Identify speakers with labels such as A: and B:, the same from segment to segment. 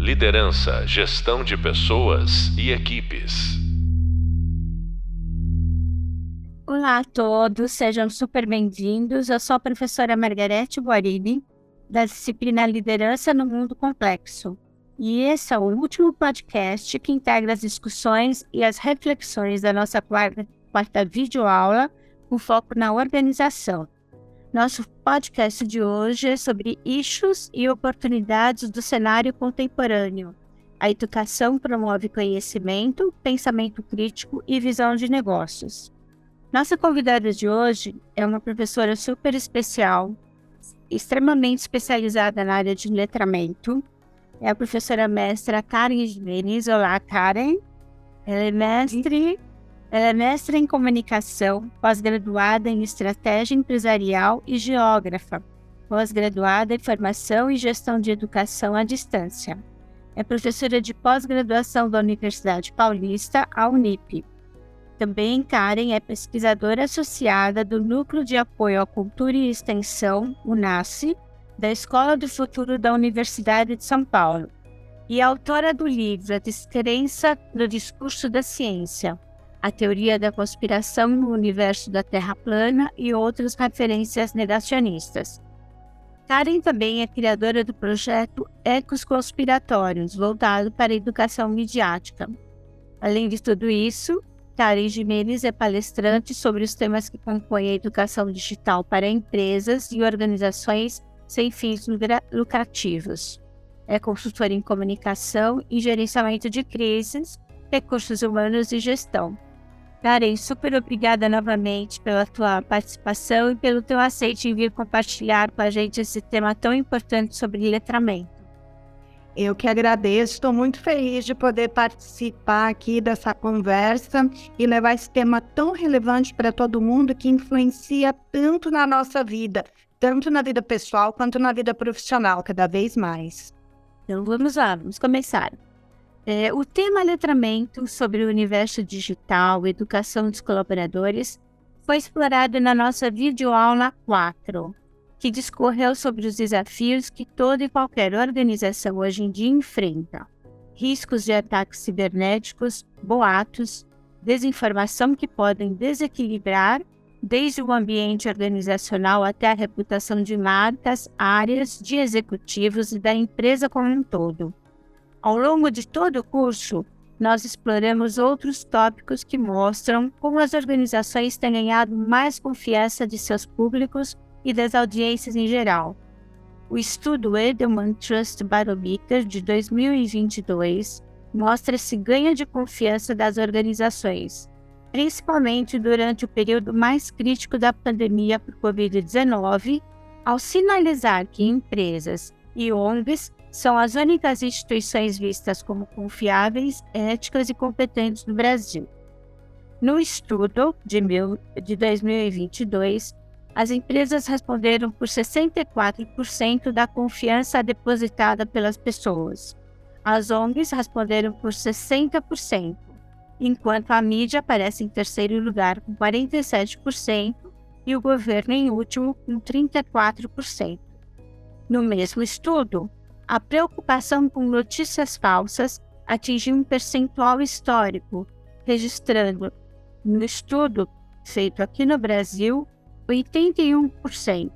A: Liderança, gestão de pessoas e equipes.
B: Olá a todos, sejam super bem-vindos. Eu sou a professora Margarete Guarini, da disciplina Liderança no Mundo Complexo. E esse é o último podcast que integra as discussões e as reflexões da nossa quarta, quarta videoaula com foco na organização. Nosso podcast de hoje é sobre issues e oportunidades do cenário contemporâneo. A educação promove conhecimento, pensamento crítico e visão de negócios. Nossa convidada de hoje é uma professora super especial, extremamente especializada na área de letramento. É a professora mestra Karen Jimenez. Olá, Karen. Ela é mestre ela é mestre em comunicação, pós-graduada em estratégia empresarial e geógrafa, pós-graduada em formação e gestão de educação à distância. É professora de pós-graduação da Universidade Paulista, a Unip. Também Karen é pesquisadora associada do Núcleo de Apoio à Cultura e Extensão, UNASCE, da Escola do Futuro da Universidade de São Paulo, e autora do livro A Descrença no Discurso da Ciência, a teoria da conspiração no universo da Terra plana e outras referências negacionistas. Karen também é criadora do projeto Ecos Conspiratórios, voltado para a educação midiática. Além de tudo isso, Karen Jimenez é palestrante sobre os temas que compõem a educação digital para empresas e organizações sem fins lucrativos. É consultora em comunicação e gerenciamento de crises, recursos humanos e gestão Karen, super obrigada novamente pela tua participação e pelo teu aceite em vir compartilhar com a gente esse tema tão importante sobre letramento.
C: Eu que agradeço, estou muito feliz de poder participar aqui dessa conversa e levar esse tema tão relevante para todo mundo que influencia tanto na nossa vida, tanto na vida pessoal quanto na vida profissional, cada vez mais.
B: Então vamos lá, vamos começar. É, o tema letramento sobre o universo digital, educação dos colaboradores, foi explorado na nossa videoaula 4, que discorreu sobre os desafios que toda e qualquer organização hoje em dia enfrenta. Riscos de ataques cibernéticos, boatos, desinformação que podem desequilibrar desde o ambiente organizacional até a reputação de marcas, áreas, de executivos e da empresa como um todo. Ao longo de todo o curso, nós exploramos outros tópicos que mostram como as organizações têm ganhado mais confiança de seus públicos e das audiências em geral. O estudo Edelman Trust Barometer de 2022 mostra esse ganho de confiança das organizações, principalmente durante o período mais crítico da pandemia por Covid-19, ao sinalizar que empresas e ONGs são as únicas instituições vistas como confiáveis, éticas e competentes no Brasil. No estudo de, mil, de 2022, as empresas responderam por 64% da confiança depositada pelas pessoas. As ONGs responderam por 60%, enquanto a mídia aparece em terceiro lugar com 47% e o governo em último com 34%. No mesmo estudo, a preocupação com notícias falsas atingiu um percentual histórico, registrando, no estudo feito aqui no Brasil, 81%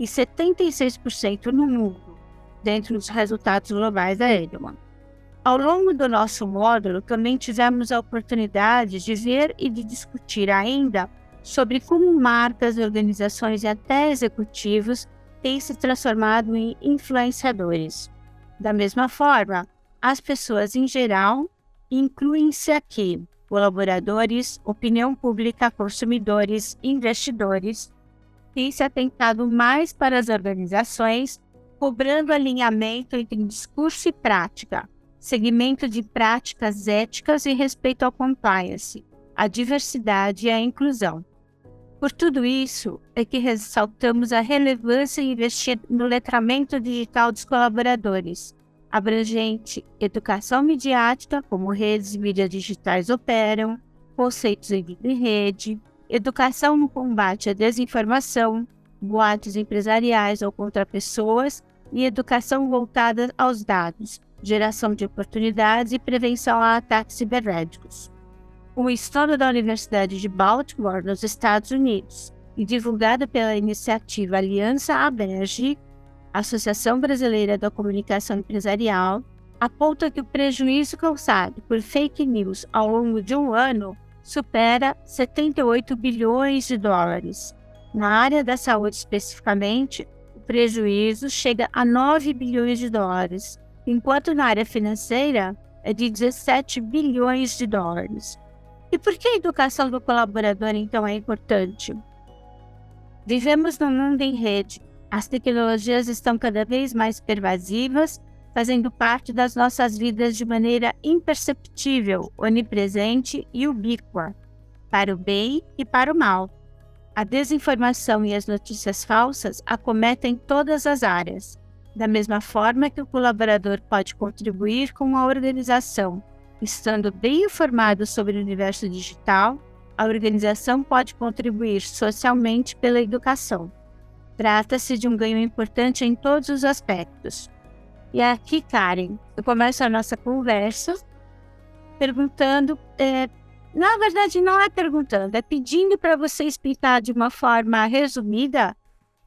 B: e 76% no mundo, dentro dos resultados globais da Edelman. Ao longo do nosso módulo, também tivemos a oportunidade de ver e de discutir ainda sobre como marcas, organizações e até executivos têm se transformado em influenciadores. Da mesma forma, as pessoas em geral incluem-se aqui colaboradores, opinião pública, consumidores, investidores, têm se atentado mais para as organizações, cobrando alinhamento entre discurso e prática, segmento de práticas éticas e respeito ao compliance, a diversidade e a inclusão. Por tudo isso, é que ressaltamos a relevância em investir no letramento digital dos colaboradores, abrangente educação midiática, como redes e mídias digitais operam, conceitos em rede, educação no combate à desinformação, boatos empresariais ou contra pessoas e educação voltada aos dados, geração de oportunidades e prevenção a ataques cibernéticos. Um estudo da Universidade de Baltimore, nos Estados Unidos, e divulgado pela iniciativa Aliança Aberge, Associação Brasileira da Comunicação Empresarial, aponta que o prejuízo causado por fake news ao longo de um ano supera 78 bilhões de dólares. Na área da saúde especificamente, o prejuízo chega a 9 bilhões de dólares, enquanto na área financeira é de 17 bilhões de dólares. E por que a educação do colaborador então é importante? Vivemos num mundo em rede. As tecnologias estão cada vez mais pervasivas fazendo parte das nossas vidas de maneira imperceptível, onipresente e ubíqua, para o bem e para o mal. A desinformação e as notícias falsas acometem todas as áreas. Da mesma forma que o colaborador pode contribuir com a organização, estando bem informado sobre o universo digital, a organização pode contribuir socialmente pela educação. Trata-se de um ganho importante em todos os aspectos, e aqui, Karen, eu começo a nossa conversa perguntando. É, na verdade, não é perguntando, é pedindo para você explicar de uma forma resumida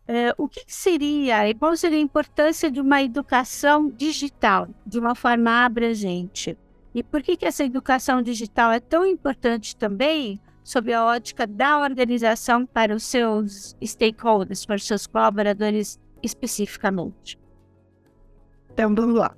B: é, o que, que seria e qual seria a importância de uma educação digital, de uma forma abrangente. E por que, que essa educação digital é tão importante também sob a ótica da organização para os seus stakeholders, para os seus colaboradores especificamente?
C: Então, vamos lá.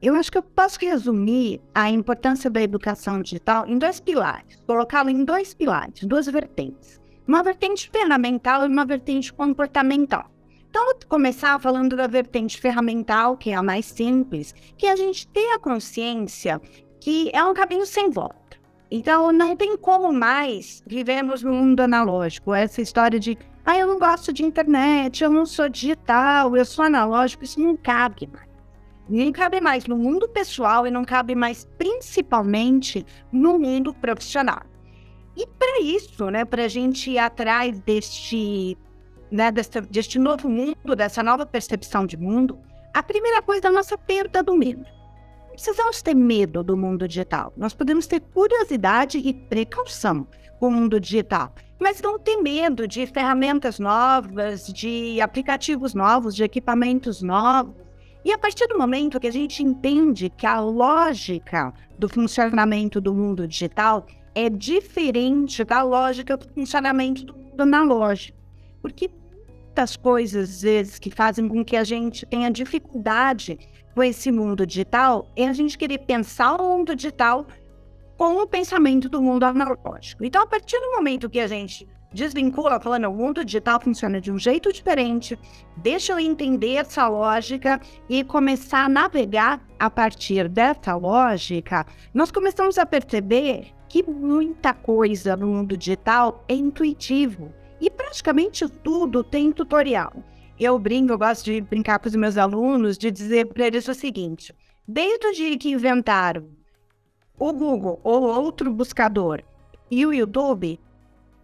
C: Eu acho que eu posso resumir a importância da educação digital em dois pilares, colocá-la em dois pilares, duas vertentes. Uma vertente ferramental e uma vertente comportamental. Então, vou começar falando da vertente ferramental, que é a mais simples, que é a gente ter a consciência que é um caminho sem volta. Então, não tem como mais vivermos no mundo analógico. Essa história de, ah, eu não gosto de internet, eu não sou digital, eu sou analógico, isso não cabe mais não cabe mais no mundo pessoal e não cabe mais principalmente no mundo profissional. E para isso, né, para a gente ir atrás deste, né, deste, deste novo mundo, dessa nova percepção de mundo, a primeira coisa é a nossa perda do medo. Precisamos ter medo do mundo digital. Nós podemos ter curiosidade e precaução com o mundo digital, mas não ter medo de ferramentas novas, de aplicativos novos, de equipamentos novos. E a partir do momento que a gente entende que a lógica do funcionamento do mundo digital é diferente da lógica do funcionamento do mundo analógico, porque muitas coisas, às vezes, que fazem com que a gente tenha dificuldade com esse mundo digital é a gente querer pensar o mundo digital com o pensamento do mundo analógico. Então, a partir do momento que a gente desvincula, falando, o mundo digital funciona de um jeito diferente, deixa eu entender essa lógica e começar a navegar a partir dessa lógica, nós começamos a perceber que muita coisa no mundo digital é intuitivo e praticamente tudo tem tutorial. Eu brinco, eu gosto de brincar com os meus alunos, de dizer para eles o seguinte: desde o dia que inventaram o Google ou outro buscador e o YouTube,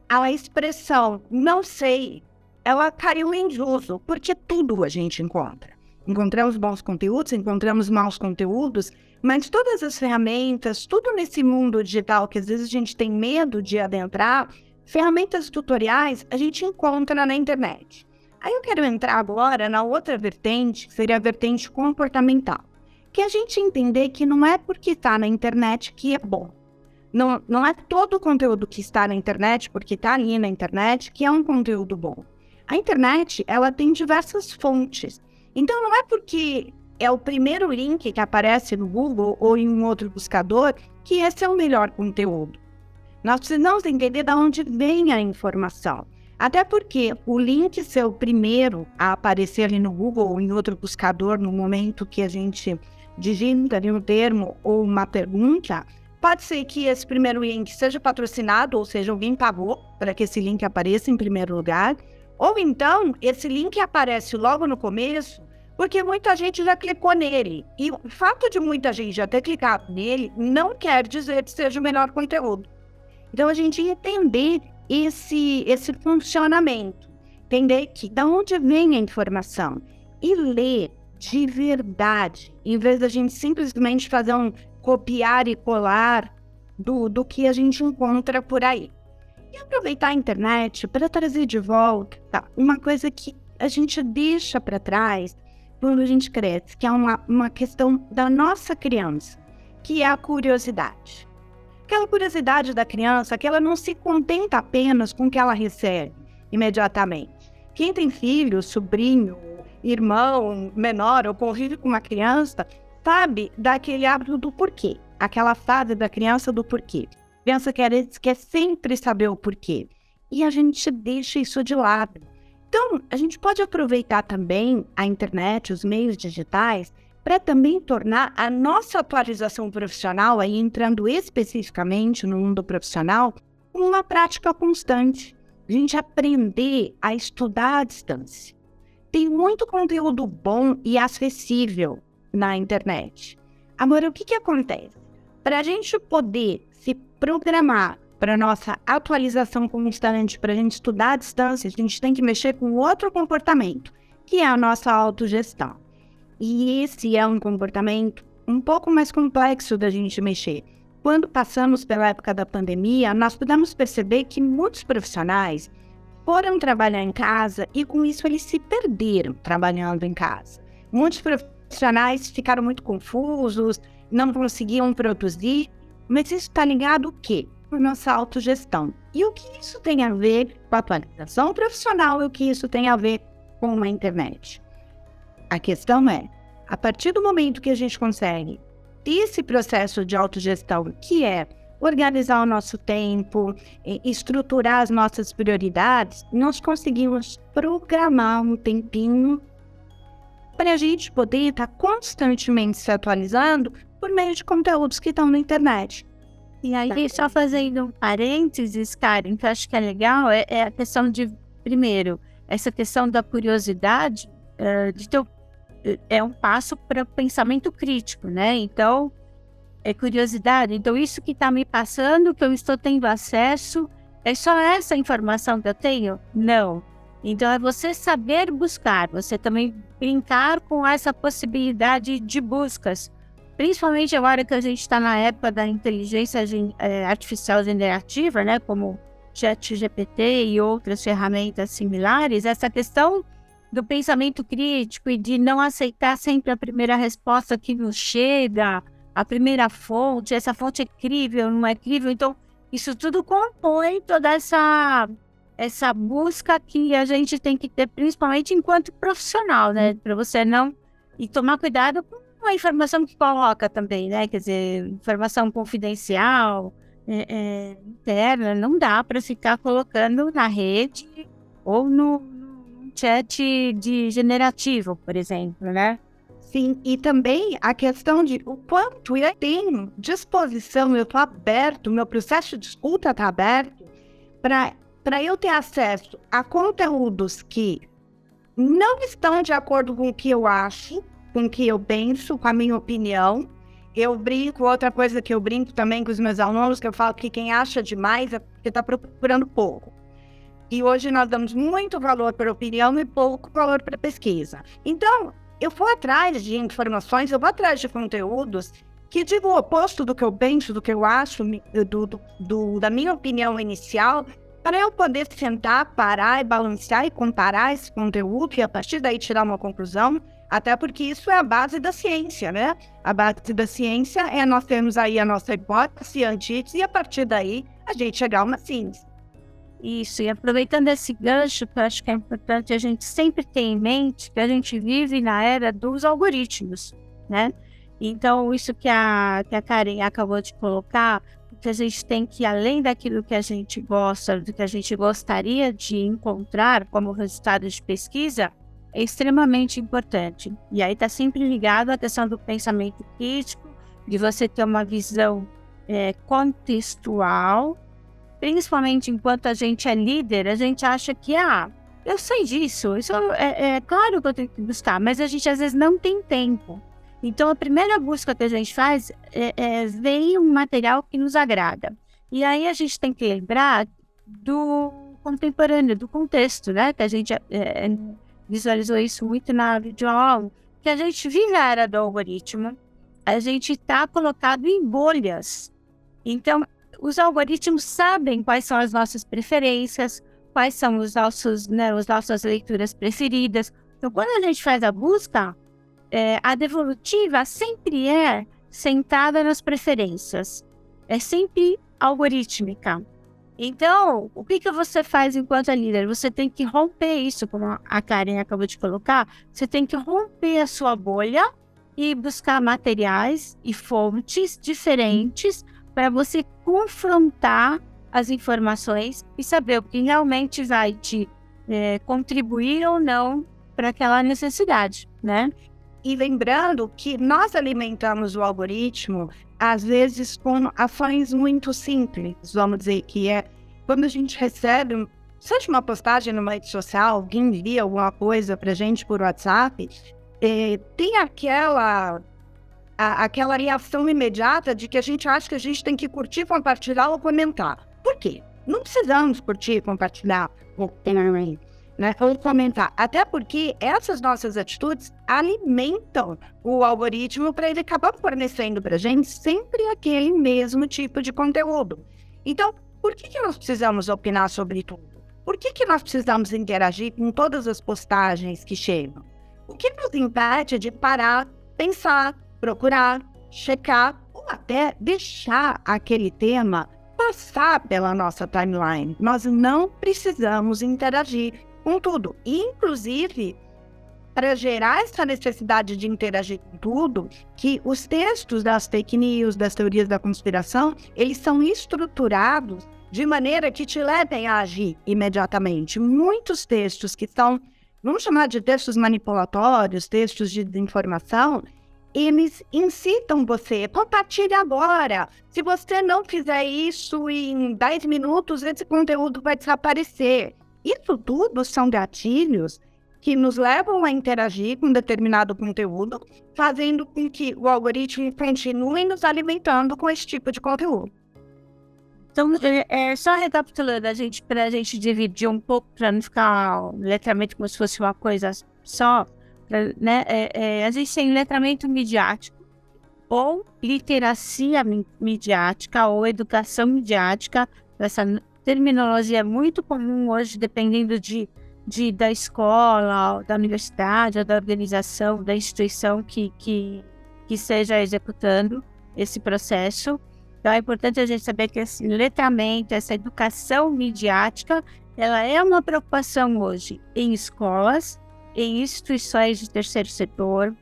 C: a expressão não sei, ela caiu em uso, porque tudo a gente encontra. Encontramos bons conteúdos, encontramos maus conteúdos, mas todas as ferramentas, tudo nesse mundo digital que às vezes a gente tem medo de adentrar, ferramentas tutoriais a gente encontra na internet. Aí eu quero entrar agora na outra vertente, que seria a vertente comportamental, que é a gente entender que não é porque está na internet que é bom não, não é todo o conteúdo que está na internet, porque está ali na internet, que é um conteúdo bom. A internet, ela tem diversas fontes. Então, não é porque é o primeiro link que aparece no Google ou em um outro buscador que esse é o melhor conteúdo. Nós precisamos entender de onde vem a informação. Até porque o link ser o primeiro a aparecer ali no Google ou em outro buscador no momento que a gente digita ali um termo ou uma pergunta, Pode ser que esse primeiro link seja patrocinado, ou seja, alguém pagou para que esse link apareça em primeiro lugar. Ou então, esse link aparece logo no começo, porque muita gente já clicou nele. E o fato de muita gente já ter clicado nele não quer dizer que seja o melhor conteúdo. Então, a gente entender esse, esse funcionamento, entender que da onde vem a informação e ler de verdade, em vez da gente simplesmente fazer um copiar e colar do, do que a gente encontra por aí. E aproveitar a internet para trazer de volta uma coisa que a gente deixa para trás quando a gente cresce, que é uma, uma questão da nossa criança, que é a curiosidade. Aquela curiosidade da criança que ela não se contenta apenas com o que ela recebe imediatamente. Quem tem filho, sobrinho, irmão menor ou convive com uma criança, sabe daquele hábito do porquê, aquela fase da criança do porquê. A criança quer, quer sempre saber o porquê. E a gente deixa isso de lado. Então, a gente pode aproveitar também a internet, os meios digitais, para também tornar a nossa atualização profissional, aí entrando especificamente no mundo profissional, uma prática constante. A gente aprender a estudar à distância. Tem muito conteúdo bom e acessível na internet. Agora, o que, que acontece? Para a gente poder se programar para nossa atualização constante, para a gente estudar à distância, a gente tem que mexer com outro comportamento, que é a nossa autogestão. E esse é um comportamento um pouco mais complexo da gente mexer. Quando passamos pela época da pandemia, nós pudemos perceber que muitos profissionais foram trabalhar em casa e com isso eles se perderam trabalhando em casa. Muitos profissionais ficaram muito confusos, não conseguiam produzir, mas isso está ligado o quê? A nossa autogestão. E o que isso tem a ver com a atualização profissional e o que isso tem a ver com a internet? A questão é, a partir do momento que a gente consegue ter esse processo de autogestão, que é organizar o nosso tempo, estruturar as nossas prioridades, nós conseguimos programar um tempinho para a gente poder estar constantemente se atualizando por meio de conteúdos que estão na internet.
B: E aí, só fazendo um parênteses, Karen, que eu acho que é legal, é, é a questão de, primeiro, essa questão da curiosidade, uh, de ter, é um passo para pensamento crítico, né? Então, é curiosidade. Então, isso que está me passando, que eu estou tendo acesso, é só essa informação que eu tenho? Não. Então, é você saber buscar, você também brincar com essa possibilidade de buscas principalmente agora que a gente está na época da inteligência é, artificial generativa, né, como ChatGPT e outras ferramentas similares, essa questão do pensamento crítico e de não aceitar sempre a primeira resposta que nos chega, a primeira fonte, essa fonte é crível, não é crível, então isso tudo compõe toda essa essa busca que a gente tem que ter, principalmente enquanto profissional, né, para você não e tomar cuidado com a informação que coloca também, né? Quer dizer, informação confidencial, é, é, interna, não dá para ficar colocando na rede ou no, no chat de generativo, por exemplo, né?
C: Sim, e também a questão de o quanto eu tenho disposição, eu estou aberto, meu processo de escuta está aberto para eu ter acesso a conteúdos que não estão de acordo com o que eu acho, com o que eu penso, com a minha opinião. Eu brinco, outra coisa que eu brinco também com os meus alunos, que eu falo que quem acha demais é porque está procurando pouco. E hoje nós damos muito valor para a opinião e pouco valor para a pesquisa. Então, eu vou atrás de informações, eu vou atrás de conteúdos que digam o oposto do que eu penso, do que eu acho, do, do, do, da minha opinião inicial, para eu poder sentar, parar e balancear e comparar esse conteúdo e a partir daí tirar uma conclusão até porque isso é a base da ciência, né? A base da ciência é nós termos aí a nossa hipótese, a antítese, e a partir daí a gente chegar a uma síntese.
B: Isso, e aproveitando esse gancho, que eu acho que é importante a gente sempre ter em mente que a gente vive na era dos algoritmos, né? Então, isso que a, que a Karen acabou de colocar, que a gente tem que, além daquilo que a gente gosta, do que a gente gostaria de encontrar como resultado de pesquisa, é extremamente importante. E aí está sempre ligado à questão do pensamento crítico, de você ter uma visão é, contextual, principalmente enquanto a gente é líder, a gente acha que, ah, eu sei disso, isso é, é claro que eu tenho que buscar, mas a gente às vezes não tem tempo. Então, a primeira busca que a gente faz é, é ver um material que nos agrada. E aí a gente tem que lembrar do contemporâneo, do contexto, né? Que a gente é, é visualizou isso muito na videoaula, que a gente vive a era do algoritmo, a gente está colocado em bolhas. Então, os algoritmos sabem quais são as nossas preferências, quais são os nossos, né, as nossas leituras preferidas. Então, quando a gente faz a busca, é, a devolutiva sempre é sentada nas preferências, é sempre algorítmica. Então, o que, que você faz enquanto líder? Você tem que romper isso, como a Karen acabou de colocar, você tem que romper a sua bolha e buscar materiais e fontes diferentes para você confrontar as informações e saber o que realmente vai te é, contribuir ou não para aquela necessidade, né?
C: E lembrando que nós alimentamos o algoritmo, às vezes, com ações muito simples, vamos dizer, que é quando a gente recebe, seja uma postagem numa rede social, alguém envia alguma coisa para gente por WhatsApp, é, tem aquela a, aquela reação imediata de que a gente acha que a gente tem que curtir, compartilhar ou comentar. Por quê? Não precisamos curtir, compartilhar ou, né, ou comentar. Até porque essas nossas atitudes alimentam o algoritmo para ele acabar fornecendo para a gente sempre aquele mesmo tipo de conteúdo. Então, por que, que nós precisamos opinar sobre tudo? Por que, que nós precisamos interagir com todas as postagens que chegam? O que nos impede de parar, pensar, procurar, checar ou até deixar aquele tema passar pela nossa timeline? Nós não precisamos interagir com tudo. Inclusive, para gerar essa necessidade de interagir com tudo, que os textos das fake news, das teorias da conspiração, eles são estruturados de maneira que te levem a agir imediatamente. Muitos textos que são vamos chamar de textos manipulatórios, textos de desinformação, eles incitam você, compartilhe agora. Se você não fizer isso em 10 minutos, esse conteúdo vai desaparecer. Isso tudo são gatilhos que nos levam a interagir com determinado conteúdo, fazendo com que o algoritmo continue nos alimentando com esse tipo de conteúdo.
B: Então, é, é só recapitulando, a gente, para a gente dividir um pouco, para não ficar letramento como se fosse uma coisa só, pra, né? É, é, a gente tem letramento midiático, ou literacia midiática, ou educação midiática. Essa terminologia é muito comum hoje, dependendo de, de da escola, da universidade, da organização, da instituição que, que, que esteja executando esse processo. Então é importante a gente saber que esse letramento, essa educação midiática, ela é uma preocupação hoje em escolas, em instituições de terceiro setor,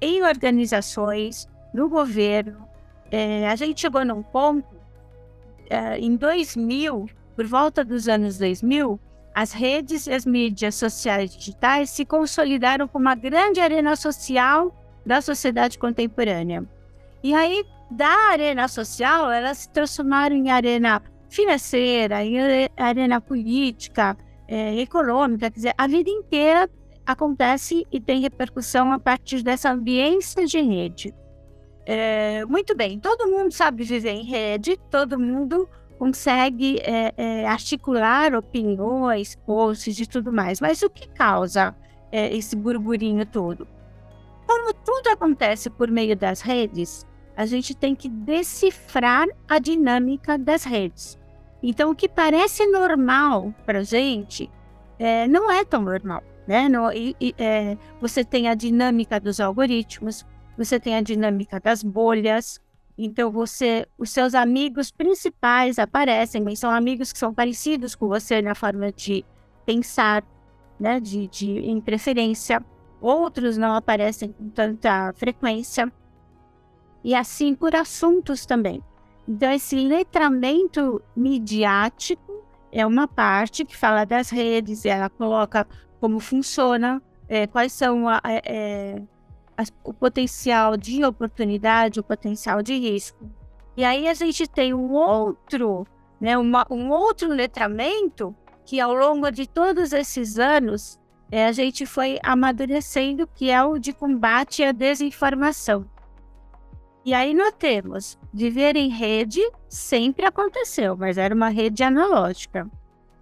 B: em organizações, no governo. É, a gente chegou num ponto, é, em 2000, por volta dos anos 2000, as redes e as mídias sociais digitais se consolidaram como uma grande arena social da sociedade contemporânea. E aí, da arena social, elas se transformaram em arena financeira, em arena política, é, econômica, quer dizer, a vida inteira acontece e tem repercussão a partir dessa ambiência de rede. É, muito bem, todo mundo sabe viver em rede, todo mundo consegue é, é, articular opiniões, posts e tudo mais, mas o que causa é, esse burburinho todo? Como tudo acontece por meio das redes, a gente tem que decifrar a dinâmica das redes. Então, o que parece normal para a gente é, não é tão normal. Né? No, e, e, é, você tem a dinâmica dos algoritmos, você tem a dinâmica das bolhas. Então, você, os seus amigos principais aparecem, mas são amigos que são parecidos com você na forma de pensar, né? de, de em preferência. Outros não aparecem com tanta frequência e assim por assuntos também. Então, esse letramento midiático é uma parte que fala das redes, ela coloca como funciona, é, quais são a, é, é a, o potencial de oportunidade, o potencial de risco. E aí a gente tem um outro, né, uma, um outro letramento que ao longo de todos esses anos é, a gente foi amadurecendo, que é o de combate à desinformação. E aí nós temos viver em rede sempre aconteceu, mas era uma rede analógica.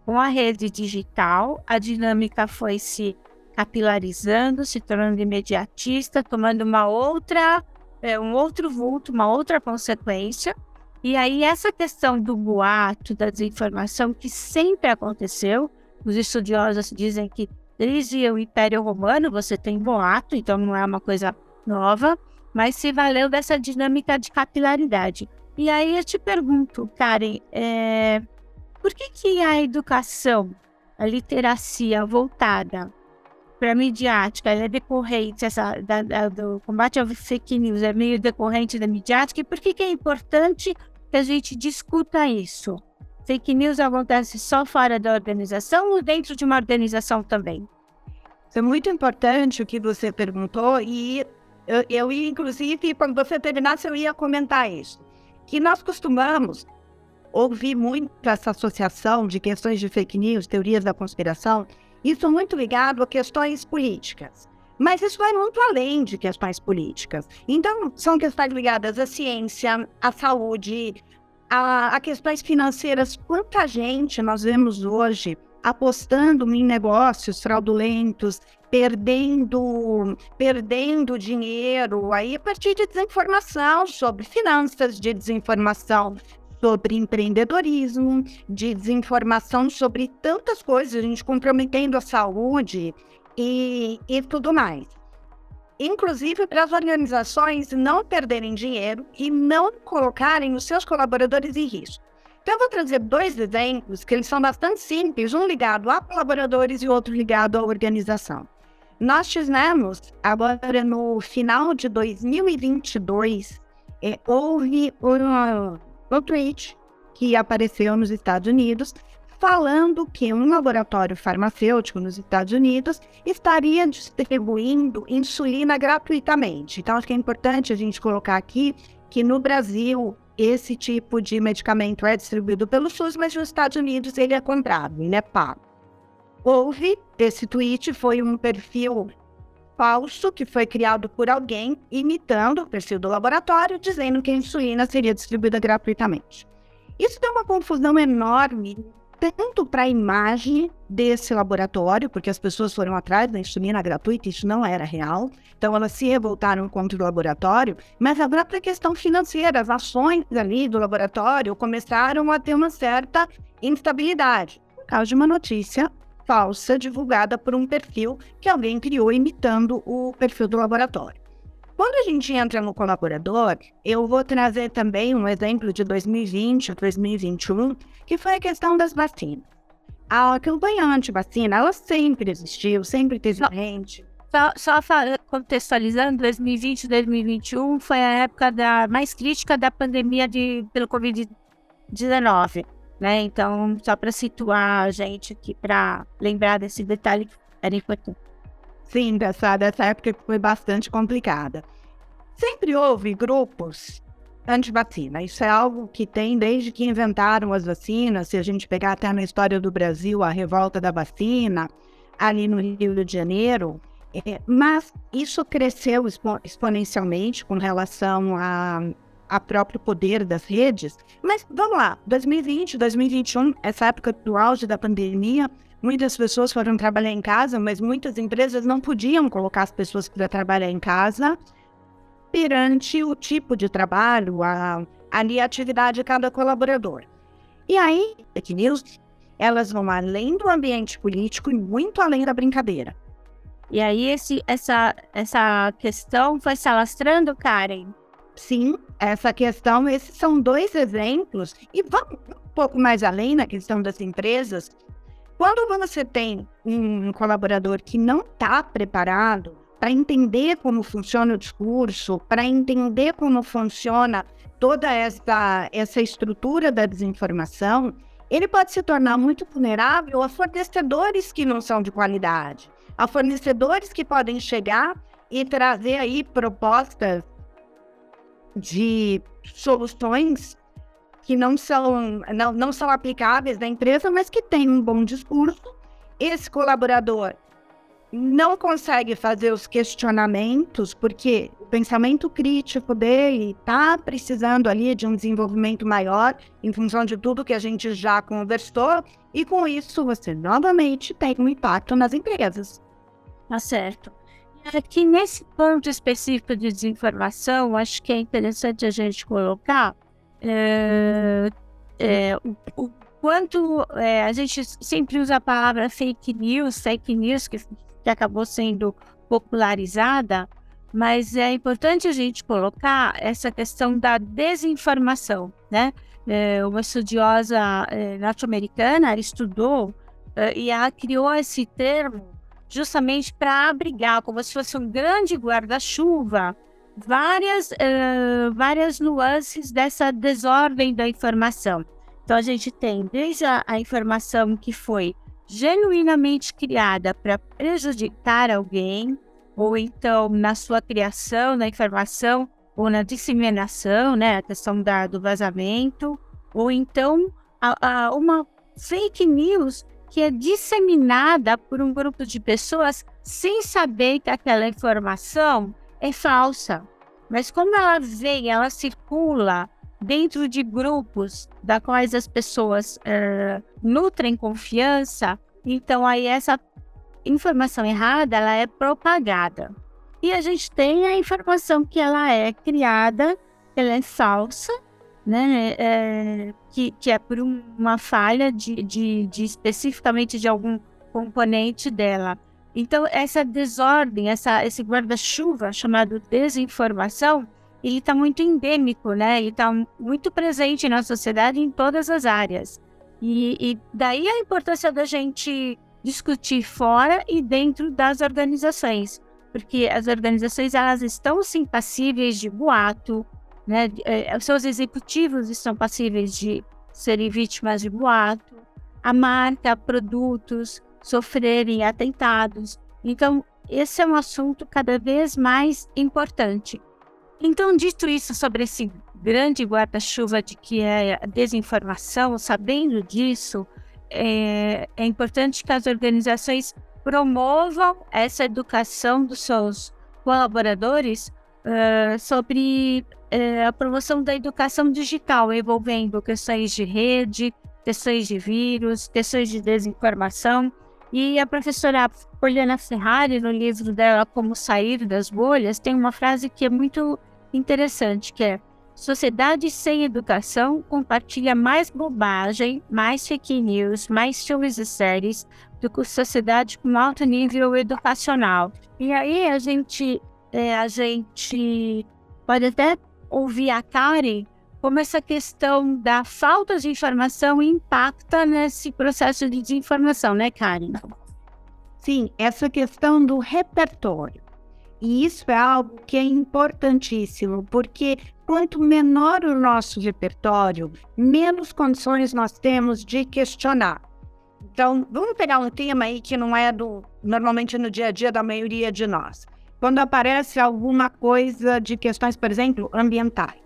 B: Com a rede digital, a dinâmica foi se capilarizando, se tornando imediatista, tomando uma outra, é, um outro vulto, uma outra consequência. E aí essa questão do boato, da desinformação, que sempre aconteceu, os estudiosos dizem que desde o Império Romano você tem boato, então não é uma coisa nova, mas se valeu dessa dinâmica de capilaridade. E aí eu te pergunto, Karen, é, por que, que a educação, a literacia voltada para a midiática, ela é decorrente, essa, da, da, do combate ao fake news é meio decorrente da midiática, e por que, que é importante que a gente discuta isso? Fake news acontece só fora da organização ou dentro de uma organização também?
C: É muito importante o que você perguntou e eu, eu inclusive, quando você terminasse, eu ia comentar isso. Que nós costumamos ouvir muito essa associação de questões de fake news, teorias da conspiração, isso muito ligado a questões políticas. Mas isso vai muito além de questões políticas. Então, são questões ligadas à ciência, à saúde, a, a questões financeiras. Quanta gente nós vemos hoje apostando em negócios fraudulentos, perdendo, perdendo dinheiro aí a partir de desinformação sobre finanças, de desinformação sobre empreendedorismo, de desinformação sobre tantas coisas, a gente comprometendo a saúde e, e tudo mais. Inclusive para as organizações não perderem dinheiro e não colocarem os seus colaboradores em risco. Então, eu vou trazer dois exemplos que eles são bastante simples, um ligado a colaboradores e outro ligado à organização. Nós tivemos, agora no final de 2022, é, houve um, um tweet que apareceu nos Estados Unidos falando que um laboratório farmacêutico nos Estados Unidos estaria distribuindo insulina gratuitamente. Então, acho que é importante a gente colocar aqui que no Brasil esse tipo de medicamento é distribuído pelo SUS, mas nos Estados Unidos ele é comprado, ele é pago. Houve, esse tweet foi um perfil falso que foi criado por alguém imitando o perfil do laboratório, dizendo que a insulina seria distribuída gratuitamente. Isso deu uma confusão enorme, tanto para a imagem desse laboratório, porque as pessoas foram atrás da insulina gratuita, isso não era real, então elas se revoltaram contra o laboratório, mas a própria questão financeira, as ações ali do laboratório começaram a ter uma certa instabilidade, por causa de uma notícia falsa divulgada por um perfil que alguém criou imitando o perfil do laboratório. Quando a gente entra no colaborador, eu vou trazer também um exemplo de 2020 a 2021, que foi a questão das vacinas. A campanha anti-vacina, ela sempre existiu, sempre teve gente.
B: Só, só contextualizando, 2020 e 2021 foi a época da, mais crítica da pandemia de, pelo Covid-19 né? Então, só para situar a gente aqui, para lembrar desse detalhe que era importante.
C: Sim, dessa, dessa época foi bastante complicada. Sempre houve grupos anti-vacina. Isso é algo que tem desde que inventaram as vacinas. Se a gente pegar até na história do Brasil, a revolta da vacina, ali no Rio de Janeiro. É, mas isso cresceu expo exponencialmente com relação a a próprio poder das redes. Mas vamos lá, 2020, 2021, essa época do auge da pandemia, muitas pessoas foram trabalhar em casa, mas muitas empresas não podiam colocar as pessoas para trabalhar em casa perante o tipo de trabalho, a, ali a atividade de cada colaborador. E aí, fake news, elas vão além do ambiente político e muito além da brincadeira.
B: E aí esse, essa, essa questão foi se alastrando, Karen,
C: sim, essa questão, esses são dois exemplos, e vamos um pouco mais além na questão das empresas. Quando você tem um colaborador que não está preparado para entender como funciona o discurso, para entender como funciona toda essa, essa estrutura da desinformação, ele pode se tornar muito vulnerável a fornecedores que não são de qualidade, a fornecedores que podem chegar e trazer aí propostas de soluções que não são, não, não são aplicáveis na empresa, mas que tem um bom discurso. Esse colaborador não consegue fazer os questionamentos, porque o pensamento crítico dele está precisando ali de um desenvolvimento maior, em função de tudo que a gente já conversou, e com isso você novamente tem um impacto nas empresas.
B: Tá certo. Aqui nesse ponto específico de desinformação, acho que é interessante a gente colocar é, é, o, o, quanto é, a gente sempre usa a palavra fake news, fake news que, que acabou sendo popularizada, mas é importante a gente colocar essa questão da desinformação, né? Uma estudiosa norte-americana estudou e ela criou esse termo justamente para abrigar, como se fosse um grande guarda-chuva, várias, uh, várias nuances dessa desordem da informação. Então, a gente tem desde a, a informação que foi genuinamente criada para prejudicar alguém, ou então na sua criação, na informação, ou na disseminação, né, a questão da, do vazamento, ou então a, a uma fake news que é disseminada por um grupo de pessoas sem saber que aquela informação é falsa. Mas como ela vem, ela circula dentro de grupos da quais as pessoas uh, nutrem confiança, então aí essa informação errada ela é propagada. E a gente tem a informação que ela é criada, ela é falsa, né, é, que, que é por uma falha de, de, de especificamente de algum componente dela. Então, essa desordem, essa, esse guarda-chuva chamado desinformação, ele está muito endêmico, né? Ele está muito presente na sociedade em todas as áreas. E, e, daí a importância da gente discutir fora e dentro das organizações, porque as organizações elas estão sim passíveis de boato, né? É, seus executivos estão passíveis de serem vítimas de boato, a marca, produtos sofrerem atentados. Então, esse é um assunto cada vez mais importante. Então, dito isso sobre esse grande guarda-chuva de que é a desinformação, sabendo disso, é, é importante que as organizações promovam essa educação dos seus colaboradores uh, sobre uh, a promoção da educação digital, envolvendo questões de rede, questões de vírus, questões de desinformação. E a professora Poliana Ferrari, no livro dela Como Sair das Bolhas, tem uma frase que é muito interessante, que é Sociedade sem educação compartilha mais bobagem, mais fake news, mais filmes e séries do que sociedade com alto nível educacional. E aí a gente é, a gente pode até ouvir a Karen como essa questão da falta de informação impacta nesse processo de desinformação, né, Karen?
C: Sim, essa questão do repertório. E isso é algo que é importantíssimo, porque quanto menor o nosso repertório, menos condições nós temos de questionar. Então, vamos pegar um tema aí que não é do normalmente no dia a dia da maioria de nós quando aparece alguma coisa de questões, por exemplo, ambientais.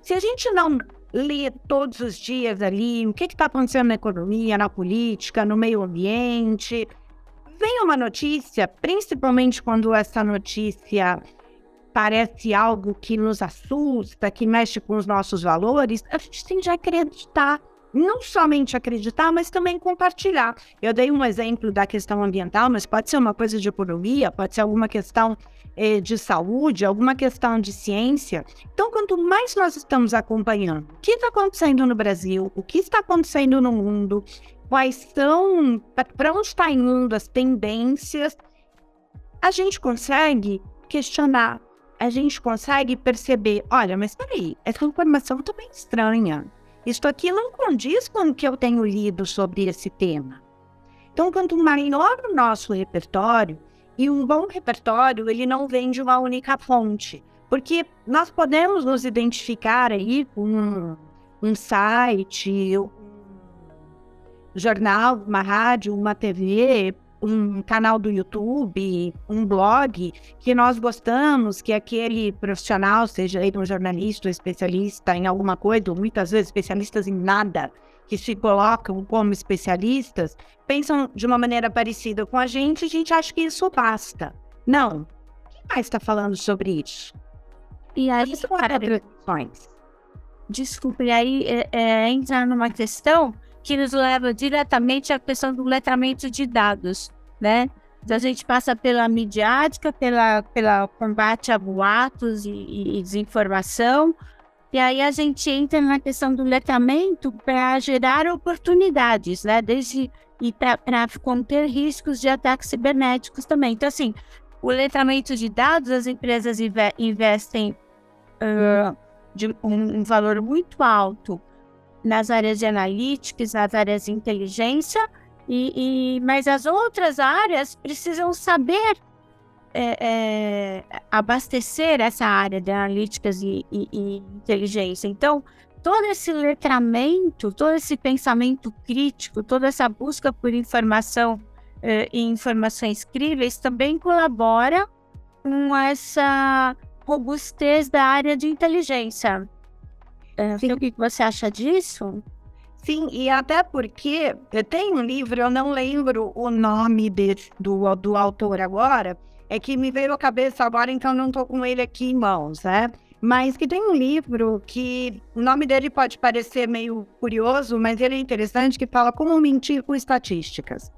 C: Se a gente não lê todos os dias ali o que está acontecendo na economia, na política, no meio ambiente, vem uma notícia, principalmente quando essa notícia parece algo que nos assusta, que mexe com os nossos valores, a gente tem de acreditar não somente acreditar, mas também compartilhar. Eu dei um exemplo da questão ambiental, mas pode ser uma coisa de economia, pode ser alguma questão eh, de saúde, alguma questão de ciência. Então, quanto mais nós estamos acompanhando o que está acontecendo no Brasil, o que está acontecendo no mundo, quais são, para onde está indo as tendências, a gente consegue questionar, a gente consegue perceber, olha, mas peraí, essa informação está bem estranha isto aqui não condiz com o que eu tenho lido sobre esse tema. Então, quanto maior o nosso repertório, e um bom repertório, ele não vem de uma única fonte, porque nós podemos nos identificar aí com um, um site, um jornal, uma rádio, uma TV, um canal do YouTube, um blog que nós gostamos, que aquele profissional, seja ele um jornalista, um especialista em alguma coisa, ou muitas vezes especialistas em nada, que se colocam como especialistas, pensam de uma maneira parecida com a gente, a gente acha que isso basta. Não. Quem mais está falando sobre isso?
B: E aí, são. Desculpe, e aí é, é, entra numa questão que nos leva diretamente à questão do letramento de dados, né? Então, a gente passa pela midiática, pela, pela combate a boatos e, e, desinformação, e aí a gente entra na questão do letramento para gerar oportunidades, né? Desde e para conter riscos de ataques cibernéticos também. Então, assim, o letramento de dados, as empresas investem uh, de um, um, valor muito alto nas áreas de analytics, nas áreas de inteligência, e, e mas as outras áreas precisam saber é, é, abastecer essa área de analíticas e, e, e, inteligência. Então, todo esse letramento, todo esse pensamento crítico, toda essa busca por informação é, e informações críveis também colabora com essa robustez da área de inteligência. É, o que você acha disso?
C: Sim, e até porque eu tenho um livro, eu não lembro o nome de, do, do autor agora, é que me veio à cabeça agora, então não estou com ele aqui em mãos, né? Mas que tem um livro que o nome dele pode parecer meio curioso, mas ele é interessante, que fala como mentir com estatísticas.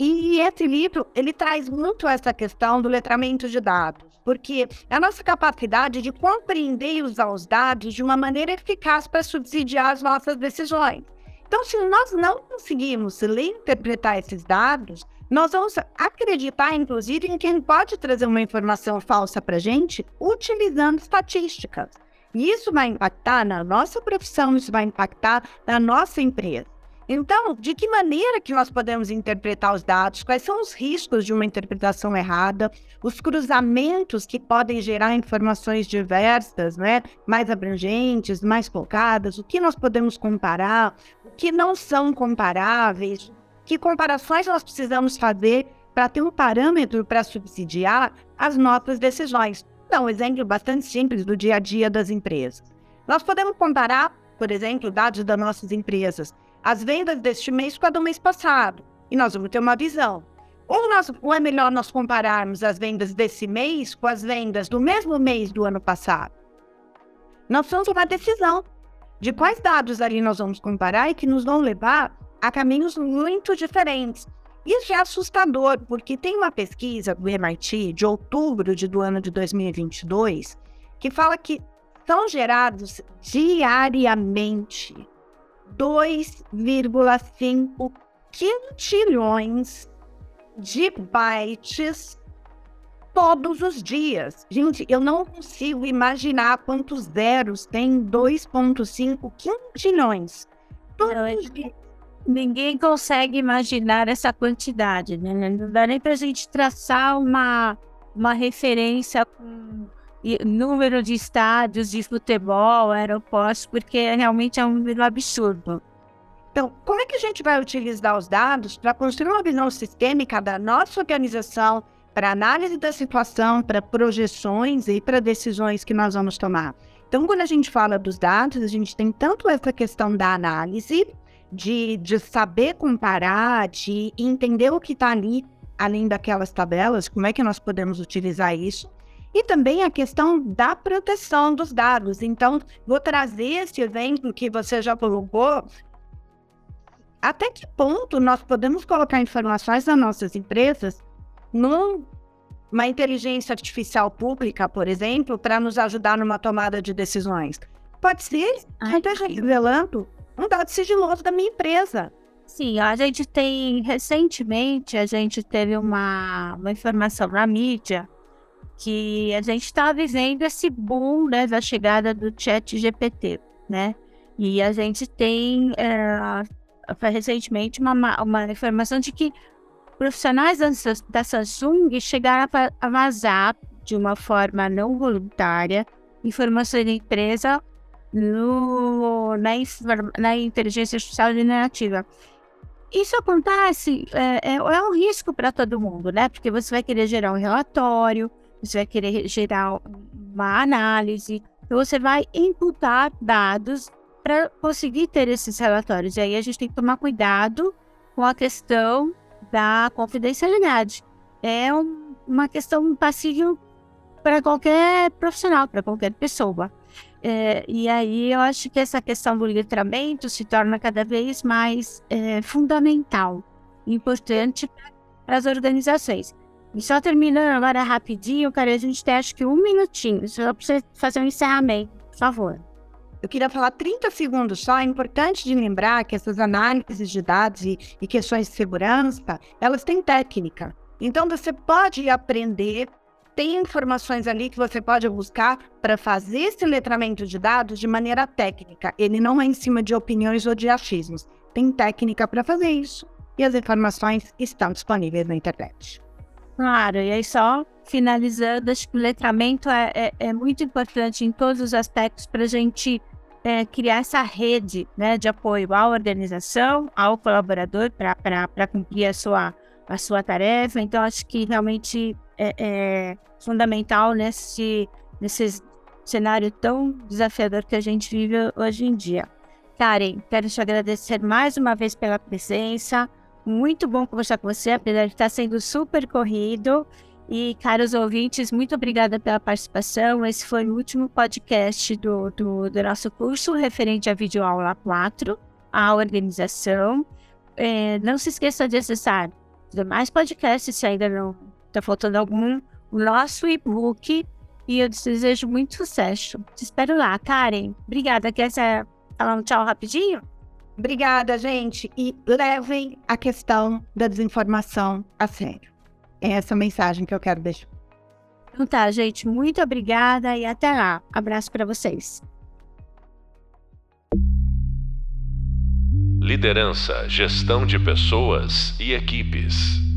C: E esse livro, ele traz muito essa questão do letramento de dados, porque a nossa capacidade de compreender e usar os dados de uma maneira eficaz para subsidiar as nossas decisões. Então, se nós não conseguimos ler interpretar esses dados, nós vamos acreditar, inclusive, em quem pode trazer uma informação falsa para a gente utilizando estatísticas. E isso vai impactar na nossa profissão, isso vai impactar na nossa empresa. Então, de que maneira que nós podemos interpretar os dados? Quais são os riscos de uma interpretação errada? Os cruzamentos que podem gerar informações diversas, né? mais abrangentes, mais focadas? O que nós podemos comparar? O que não são comparáveis? Que comparações nós precisamos fazer para ter um parâmetro para subsidiar as nossas decisões? Dá um exemplo bastante simples do dia a dia das empresas. Nós podemos comparar, por exemplo, dados das nossas empresas, as vendas deste mês com a do mês passado, e nós vamos ter uma visão. Ou, nós, ou é melhor nós compararmos as vendas desse mês com as vendas do mesmo mês do ano passado? Nós vamos tomar decisão de quais dados ali nós vamos comparar e que nos vão levar a caminhos muito diferentes. Isso é assustador, porque tem uma pesquisa do MIT de outubro de, do ano de 2022 que fala que são gerados diariamente 2,5 quintilhões de bytes todos os dias. Gente, eu não consigo imaginar quantos zeros tem 2,5 quintilhões. Todos os dias.
B: Ninguém consegue imaginar essa quantidade, né? Não dá nem para a gente traçar uma, uma referência com número de estádios de futebol, aeroportos, porque realmente é um número absurdo.
C: Então, como é que a gente vai utilizar os dados para construir uma visão sistêmica da nossa organização, para análise da situação, para projeções e para decisões que nós vamos tomar? Então, quando a gente fala dos dados, a gente tem tanto essa questão da análise, de, de saber comparar, de entender o que está ali, além daquelas tabelas, como é que nós podemos utilizar isso. E também a questão da proteção dos dados. Então, vou trazer esse exemplo que você já colocou. Até que ponto nós podemos colocar informações das nossas empresas numa inteligência artificial pública, por exemplo, para nos ajudar numa tomada de decisões? Pode ser que esteja revelando um dado sigiloso da minha empresa.
B: Sim, a gente tem, recentemente, a gente teve uma, uma informação na mídia que a gente está vivendo esse boom né, da chegada do chat GPT, né? E a gente tem é, recentemente uma, uma informação de que profissionais da, Samsung chegaram a, a vazar de uma forma não voluntária informações da empresa no, na, na inteligência artificial generativa. Isso acontece, é, é, é um risco para todo mundo, né? Porque você vai querer gerar um relatório, você vai querer gerar uma análise, então você vai imputar dados para conseguir ter esses relatórios. E aí a gente tem que tomar cuidado com a questão da confidencialidade. É um, uma questão passível para qualquer profissional, para qualquer pessoa. É, e aí eu acho que essa questão do letramento se torna cada vez mais é, fundamental, importante para as organizações. E só terminando agora rapidinho, cara, a gente tem acho que um minutinho, só para você fazer um encerramento, por favor.
C: Eu queria falar 30 segundos só. É importante de lembrar que essas análises de dados e, e questões de segurança, elas têm técnica. Então, você pode aprender, tem informações ali que você pode buscar para fazer esse letramento de dados de maneira técnica. Ele não é em cima de opiniões ou de achismos. Tem técnica para fazer isso e as informações estão disponíveis na internet.
B: Claro, e aí só finalizando, acho que o letramento é, é, é muito importante em todos os aspectos para a gente é, criar essa rede né, de apoio à organização, ao colaborador para cumprir a sua, a sua tarefa. Então, acho que realmente é, é fundamental nesse, nesse cenário tão desafiador que a gente vive hoje em dia. Karen, quero te agradecer mais uma vez pela presença. Muito bom conversar com você, apesar de estar sendo super corrido. E, caros ouvintes, muito obrigada pela participação. Esse foi o último podcast do, do, do nosso curso referente à videoaula 4, a organização. É, não se esqueça de acessar os demais podcasts, se ainda não está faltando algum, o nosso e-book. E eu te desejo muito sucesso. Te espero lá, Karen. Obrigada. Quer falar um tchau rapidinho?
C: Obrigada, gente. E levem a questão da desinformação a sério. É essa mensagem que eu quero deixar.
B: Então tá, gente, muito obrigada e até lá. Abraço para vocês.
A: Liderança, gestão de pessoas e equipes.